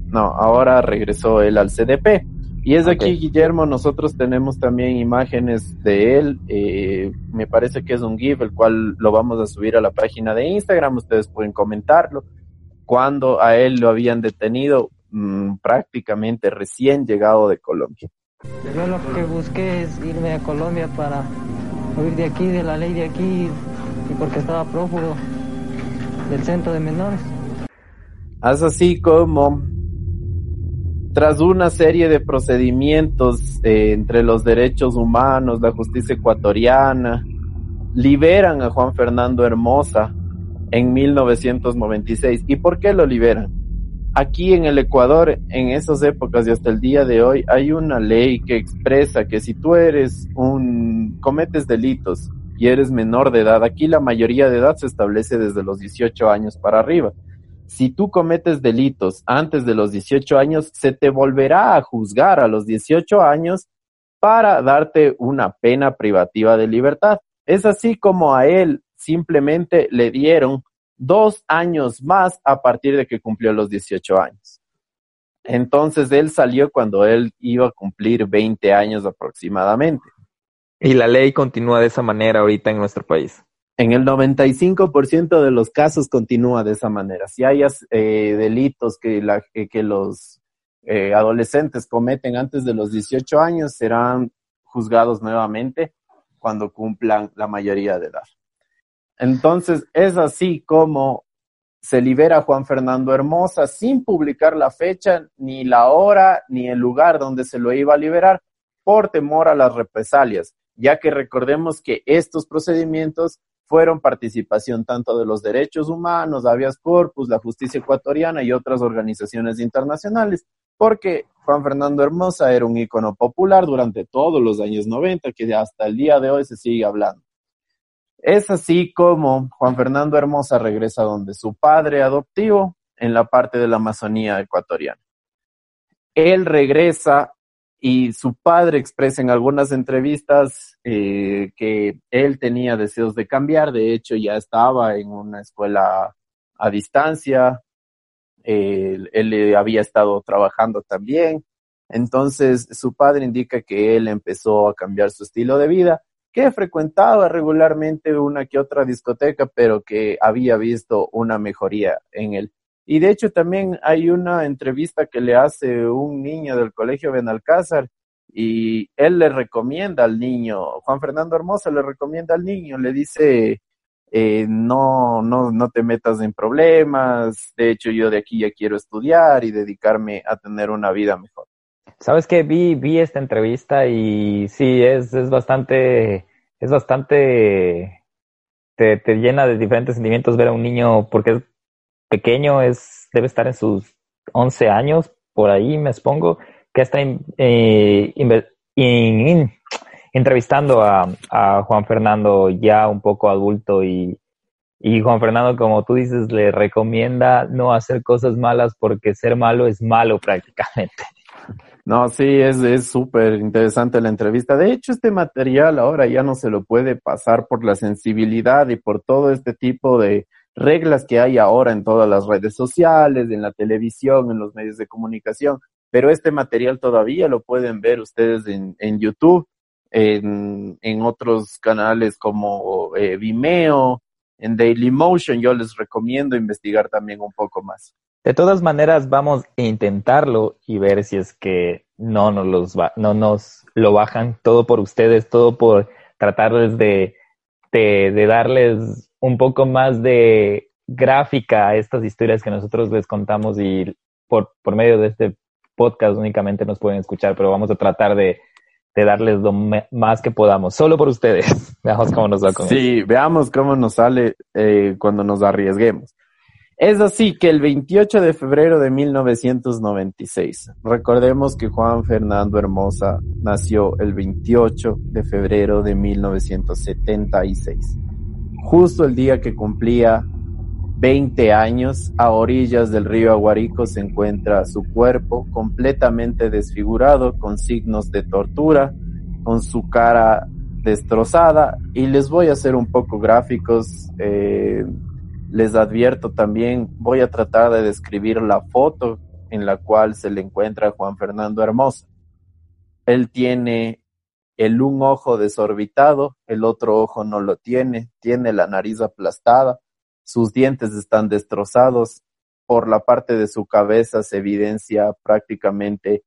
No, ahora regresó él al CDP. Y es aquí, Guillermo, nosotros tenemos también imágenes de él. Eh, me parece que es un GIF, el cual lo vamos a subir a la página de Instagram. Ustedes pueden comentarlo. Cuando a él lo habían detenido, mmm, prácticamente recién llegado de Colombia. Yo lo que busqué es irme a Colombia para huir de aquí, de la ley de aquí, y porque estaba prófugo del centro de menores. Así como tras una serie de procedimientos eh, entre los derechos humanos, la justicia ecuatoriana, liberan a Juan Fernando Hermosa en 1996. ¿Y por qué lo liberan? Aquí en el Ecuador, en esas épocas y hasta el día de hoy, hay una ley que expresa que si tú eres un, cometes delitos y eres menor de edad, aquí la mayoría de edad se establece desde los 18 años para arriba si tú cometes delitos antes de los 18 años, se te volverá a juzgar a los 18 años para darte una pena privativa de libertad. Es así como a él simplemente le dieron dos años más a partir de que cumplió los 18 años. Entonces él salió cuando él iba a cumplir 20 años aproximadamente. Y la ley continúa de esa manera ahorita en nuestro país. En el 95% de los casos continúa de esa manera. Si hay eh, delitos que, que los eh, adolescentes cometen antes de los 18 años, serán juzgados nuevamente cuando cumplan la mayoría de edad. Entonces, es así como se libera Juan Fernando Hermosa sin publicar la fecha, ni la hora, ni el lugar donde se lo iba a liberar por temor a las represalias, ya que recordemos que estos procedimientos fueron participación tanto de los derechos humanos, Habeas Corpus, la justicia ecuatoriana y otras organizaciones internacionales, porque Juan Fernando Hermosa era un ícono popular durante todos los años 90, que hasta el día de hoy se sigue hablando. Es así como Juan Fernando Hermosa regresa donde su padre adoptivo, en la parte de la Amazonía ecuatoriana. Él regresa y su padre expresa en algunas entrevistas eh, que él tenía deseos de cambiar, de hecho ya estaba en una escuela a distancia, él, él había estado trabajando también, entonces su padre indica que él empezó a cambiar su estilo de vida, que frecuentaba regularmente una que otra discoteca, pero que había visto una mejoría en él. Y de hecho también hay una entrevista que le hace un niño del colegio Benalcázar y él le recomienda al niño, Juan Fernando Hermosa le recomienda al niño, le dice, eh, no, no, no te metas en problemas, de hecho yo de aquí ya quiero estudiar y dedicarme a tener una vida mejor. Sabes que vi, vi esta entrevista y sí, es, es bastante, es bastante, te, te llena de diferentes sentimientos ver a un niño porque es pequeño, es, debe estar en sus 11 años, por ahí me expongo, que está eh, entrevistando a, Juan Fernando ya un poco adulto y, y Juan Fernando, como tú dices, le recomienda no hacer cosas malas porque ser malo es malo prácticamente. No, sí, es súper interesante la entrevista. De hecho, este material ahora ya no se lo puede pasar por la sensibilidad y por todo este tipo de reglas que hay ahora en todas las redes sociales, en la televisión, en los medios de comunicación. Pero este material todavía lo pueden ver ustedes en, en YouTube, en, en otros canales como eh, Vimeo, en Dailymotion. Yo les recomiendo investigar también un poco más. De todas maneras, vamos a intentarlo y ver si es que no nos, los no nos lo bajan todo por ustedes, todo por tratarles de, de, darles un poco más de gráfica a estas historias que nosotros les contamos y por, por medio de este podcast únicamente nos pueden escuchar, pero vamos a tratar de, de darles lo más que podamos, solo por ustedes. veamos cómo nos va con Sí, veamos cómo nos sale eh, cuando nos arriesguemos. Es así que el 28 de febrero de 1996, recordemos que Juan Fernando Hermosa nació el 28 de febrero de 1976, justo el día que cumplía 20 años, a orillas del río Aguarico se encuentra su cuerpo completamente desfigurado, con signos de tortura, con su cara destrozada, y les voy a hacer un poco gráficos. Eh, les advierto también, voy a tratar de describir la foto en la cual se le encuentra Juan Fernando Hermosa. Él tiene el un ojo desorbitado, el otro ojo no lo tiene, tiene la nariz aplastada, sus dientes están destrozados, por la parte de su cabeza se evidencia prácticamente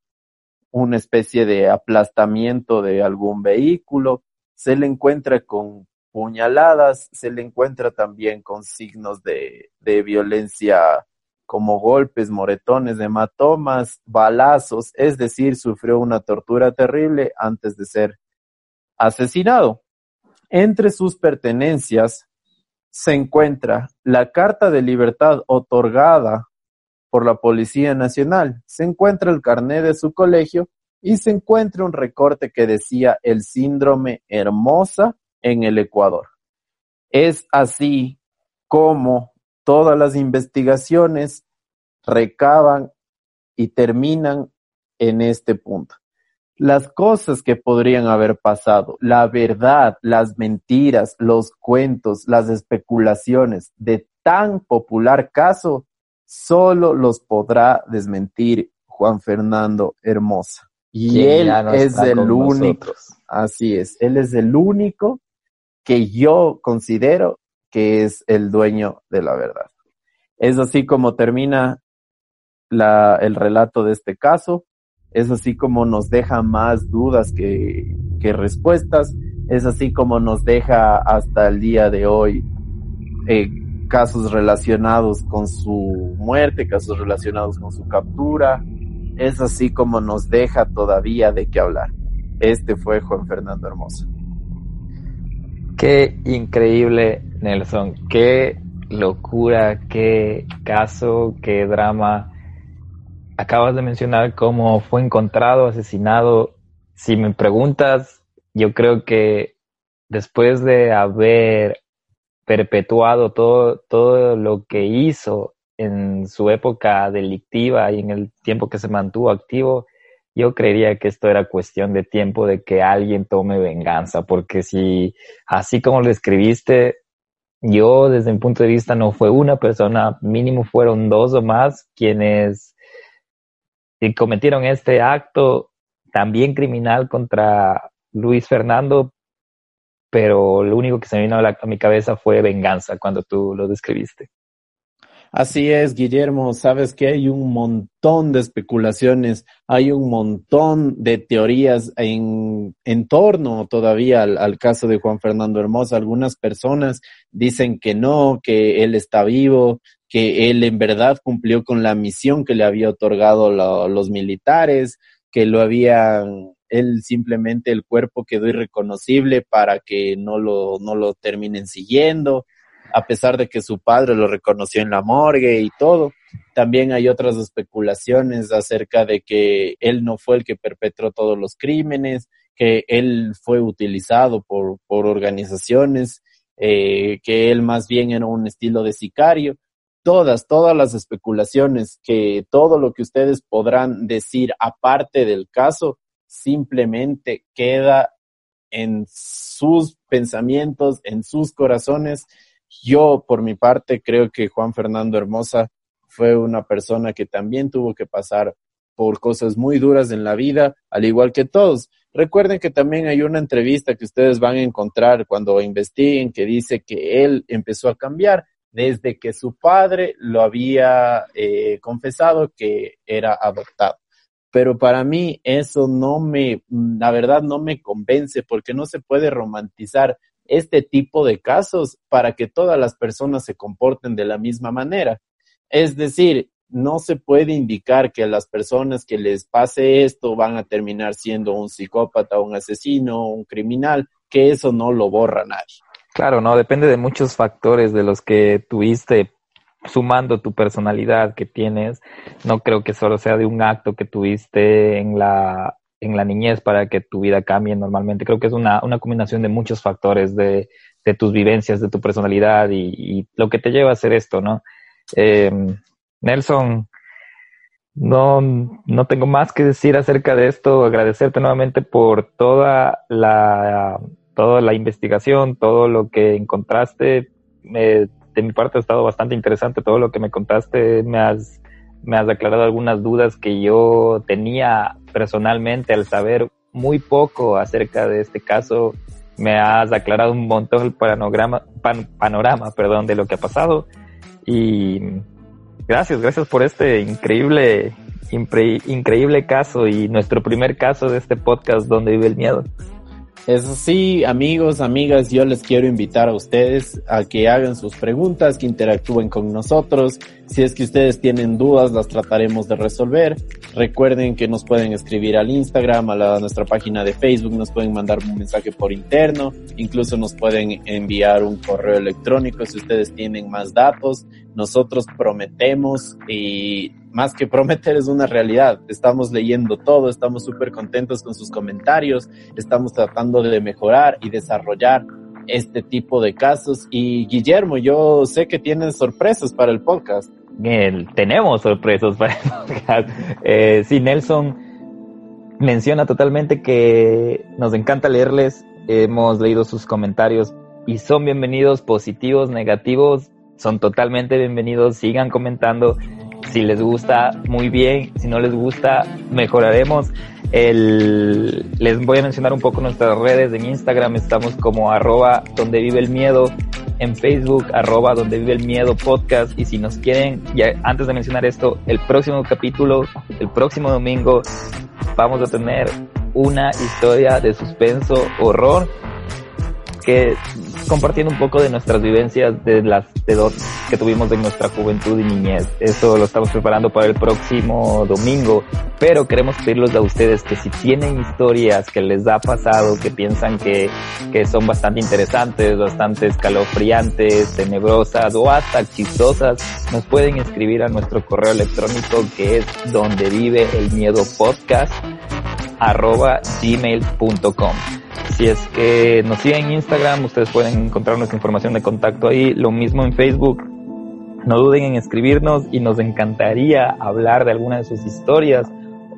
una especie de aplastamiento de algún vehículo, se le encuentra con puñaladas, se le encuentra también con signos de, de violencia como golpes, moretones, hematomas, balazos, es decir, sufrió una tortura terrible antes de ser asesinado. Entre sus pertenencias se encuentra la Carta de Libertad otorgada por la Policía Nacional, se encuentra el carné de su colegio y se encuentra un recorte que decía el síndrome Hermosa en el Ecuador. Es así como todas las investigaciones recaban y terminan en este punto. Las cosas que podrían haber pasado, la verdad, las mentiras, los cuentos, las especulaciones de tan popular caso, solo los podrá desmentir Juan Fernando Hermosa. Y él es el único, así es, él es el único que yo considero que es el dueño de la verdad. Es así como termina la, el relato de este caso, es así como nos deja más dudas que, respuestas, es así como nos deja hasta el día de hoy eh, casos relacionados con su muerte, casos relacionados con su captura, es así como nos deja todavía de qué hablar. Este fue Juan Fernando Hermoso. Qué increíble, Nelson. Qué locura, qué caso, qué drama. Acabas de mencionar cómo fue encontrado, asesinado. Si me preguntas, yo creo que después de haber perpetuado todo, todo lo que hizo en su época delictiva y en el tiempo que se mantuvo activo, yo creería que esto era cuestión de tiempo de que alguien tome venganza, porque si así como lo escribiste, yo desde mi punto de vista no fue una persona, mínimo fueron dos o más quienes cometieron este acto también criminal contra Luis Fernando, pero lo único que se me vino a, a mi cabeza fue venganza cuando tú lo describiste. Así es, Guillermo, sabes que hay un montón de especulaciones, hay un montón de teorías en, en torno todavía al, al, caso de Juan Fernando Hermosa. Algunas personas dicen que no, que él está vivo, que él en verdad cumplió con la misión que le había otorgado los militares. que lo habían, él simplemente el cuerpo quedó irreconocible para que no lo, no lo terminen siguiendo, a pesar de que su padre lo reconoció en la morgue y todo. También hay otras especulaciones acerca de que él no fue el que perpetró todos los crímenes, que él fue utilizado por, por organizaciones, eh, que él más bien era un estilo de sicario. Todas, todas las especulaciones, que todo lo que ustedes podrán decir aparte del caso, simplemente queda en sus pensamientos, en sus corazones. Yo, por mi parte, creo que Juan Fernando Hermosa fue una persona que también tuvo que pasar por cosas muy duras en la vida, al igual que todos. Recuerden que también hay una entrevista que ustedes van a encontrar cuando investiguen que dice que él empezó a cambiar desde que su padre lo había eh, confesado que era adoptado. Pero para mí eso no me, la verdad no me convence porque no se puede romantizar este tipo de casos para que todas las personas se comporten de la misma manera. Es decir, no se puede indicar que las personas que les pase esto van a terminar siendo un psicópata, un asesino, un criminal, que eso no lo borra nadie. Claro, no, depende de muchos factores de los que tuviste sumando tu personalidad que tienes. No creo que solo sea de un acto que tuviste en la, en la niñez para que tu vida cambie normalmente. Creo que es una, una combinación de muchos factores de, de tus vivencias, de tu personalidad y, y, lo que te lleva a hacer esto, ¿no? Eh, Nelson, no, no tengo más que decir acerca de esto. Agradecerte nuevamente por toda la, toda la investigación, todo lo que encontraste. de mi parte ha estado bastante interesante todo lo que me contaste. Me has, me has aclarado algunas dudas que yo tenía personalmente al saber muy poco acerca de este caso. Me has aclarado un montón el panorama, panorama perdón, de lo que ha pasado. Y Gracias, gracias por este increíble, increíble caso y nuestro primer caso de este podcast donde vive el miedo. Eso sí, amigos, amigas, yo les quiero invitar a ustedes a que hagan sus preguntas, que interactúen con nosotros. Si es que ustedes tienen dudas, las trataremos de resolver. Recuerden que nos pueden escribir al Instagram, a, la, nuestra página de Facebook, nos pueden mandar un mensaje por interno, incluso nos pueden enviar un correo electrónico si ustedes tienen más datos. Nosotros prometemos y más que prometer es una realidad. Estamos leyendo todo, estamos súper contentos con sus comentarios, estamos tratando de mejorar y desarrollar este tipo de casos. Y Guillermo, yo sé que tienes sorpresas para el podcast. tenemos sorpresas para el podcast. Eh, Nelson menciona totalmente que nos encanta leerles. Hemos leído sus comentarios y son bienvenidos, positivos, negativos, son totalmente bienvenidos. Sigan comentando si les gusta, muy bien. Si no les gusta, mejoraremos. El, les voy a mencionar un poco nuestras redes. En Instagram estamos como arroba donde vive el miedo. En Facebook, arroba donde vive el miedo podcast. Y si nos quieren, ya antes de mencionar esto, el próximo capítulo, el próximo domingo, vamos a tener una historia de suspenso, horror, compartiendo un poco de nuestras vivencias de las de dos que tuvimos en nuestra juventud y niñez. Eso lo estamos preparando para el próximo domingo, pero queremos pedirles a ustedes que si tienen historias que les ha pasado, que piensan que, que son bastante interesantes, bastante escalofriantes, tenebrosas o hasta chistosas, nos pueden escribir a nuestro correo electrónico que es donde vive el miedo podcast arroba gmail.com. Si es que nos siguen en Instagram, ustedes pueden encontrar nuestra información de contacto ahí. Lo mismo en Facebook. No duden en escribirnos y nos encantaría hablar de alguna de sus historias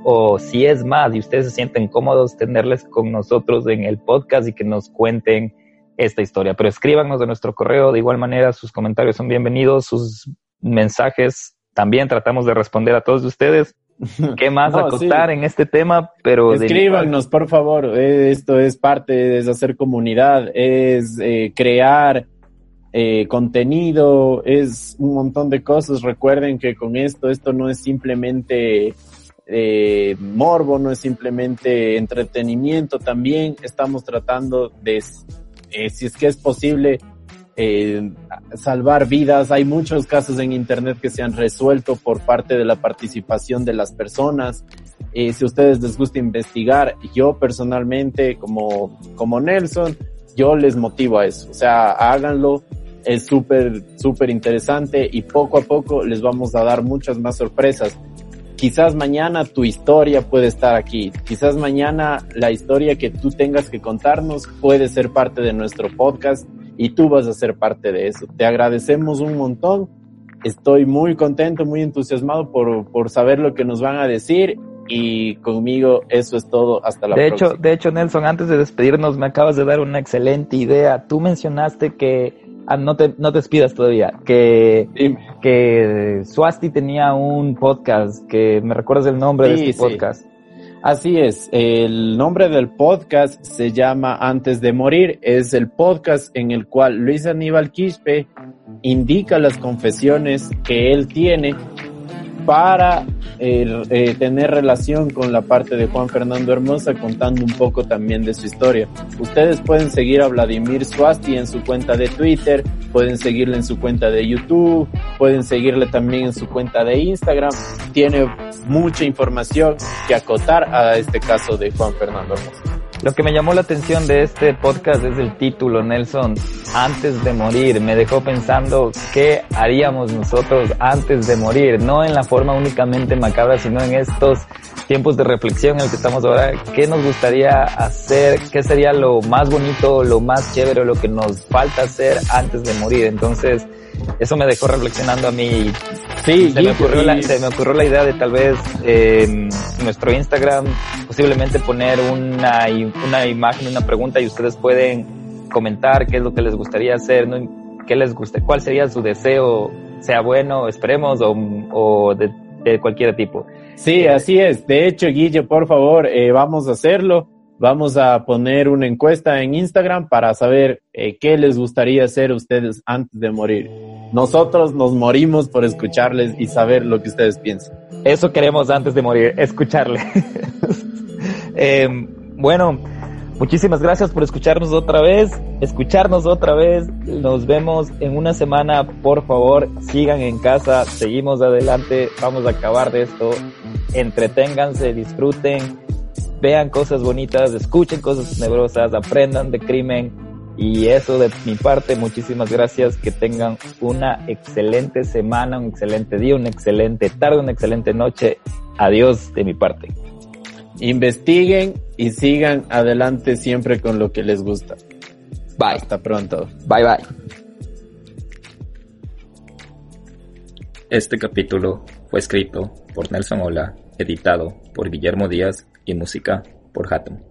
o si es más y ustedes se sienten cómodos tenerles con nosotros en el podcast y que nos cuenten esta historia. Pero escríbanos de nuestro correo, de igual manera sus comentarios son bienvenidos, sus mensajes también tratamos de responder a todos ustedes. ¿Qué más no, acotar en este tema? Pero escríbanos, por favor. Esto es parte, es hacer comunidad, es eh, crear eh, contenido, es un montón de cosas. Recuerden que con esto, esto no es simplemente eh, morbo, no es simplemente entretenimiento. También estamos tratando de, eh, si es que es posible, eh, salvar vidas. Hay muchos casos en Internet que se han resuelto por parte de la participación de las personas. eh, si ustedes les gusta investigar, yo personalmente, como, como Nelson, yo les motivo a eso. O sea, háganlo. Es súper, súper interesante y poco a poco les vamos a dar muchas más sorpresas. Quizás mañana tu historia puede estar aquí. Quizás mañana la historia que tú tengas que contarnos puede ser parte de nuestro podcast y tú vas a ser parte de eso. Te agradecemos un montón. Estoy muy contento, muy entusiasmado por, por saber lo que nos van a decir y conmigo eso es todo hasta la de próxima. Hecho, de hecho, Nelson, antes de despedirnos, me acabas de dar una excelente idea. Tú mencionaste que ah, no te no te despidas todavía, que que Swasti tenía un podcast, que me recuerdas el nombre Sí, de este sí. podcast. Así es, el nombre del podcast se llama Antes de Morir, es el podcast en el cual Luis Aníbal Quispe indica las confesiones que él tiene para eh, eh, tener relación con la parte de Juan Fernando Hermosa, contando un poco también de su historia. Ustedes pueden seguir a Vladimir Swasti en su cuenta de Twitter, pueden seguirle en su cuenta de YouTube, pueden seguirle también en su cuenta de Instagram. Tiene mucha información que acotar a este caso de Juan Fernando Hermosa. Lo que me llamó la atención de este podcast es el título, Nelson, antes de morir. Me dejó pensando qué haríamos nosotros antes de morir, no en la forma únicamente macabra, sino en estos tiempos de reflexión en el que estamos ahora. ¿Qué nos gustaría hacer? ¿Qué sería lo más bonito, lo más chévere, lo que nos falta hacer antes de morir? Entonces, eso me dejó reflexionando a mí. Sí, se, me ocurrió la, se me ocurrió la idea de tal vez eh, nuestro Instagram posiblemente poner una, una imagen, una pregunta y ustedes pueden comentar qué es lo que les gustaría hacer, ¿no? qué les gusta, cuál sería su deseo, sea bueno, esperemos, o, o de, de, cualquier tipo. Sí, así es. De hecho, Guille, por favor, eh, vamos a hacerlo. Vamos a poner una encuesta en Instagram para saber eh, qué les gustaría hacer ustedes antes de morir. Nosotros nos morimos por escucharles y saber lo que ustedes piensan. Eso queremos antes de morir, escucharle. eh, bueno, muchísimas gracias por escucharnos otra vez, escucharnos otra vez. Nos vemos en una semana. Por favor, sigan en casa, seguimos adelante, vamos a acabar de esto. Entreténganse, disfruten, vean cosas bonitas, escuchen cosas tenebrosas, aprendan de crimen. Y eso de mi parte, muchísimas gracias. Que tengan una excelente semana, un excelente día, una excelente tarde, una excelente noche. Adiós de mi parte. Investiguen y sigan adelante siempre con lo que les gusta. Bye. Hasta pronto. Bye bye. Este capítulo fue escrito por Nelson Ola, editado por Guillermo Díaz y música por Hatem.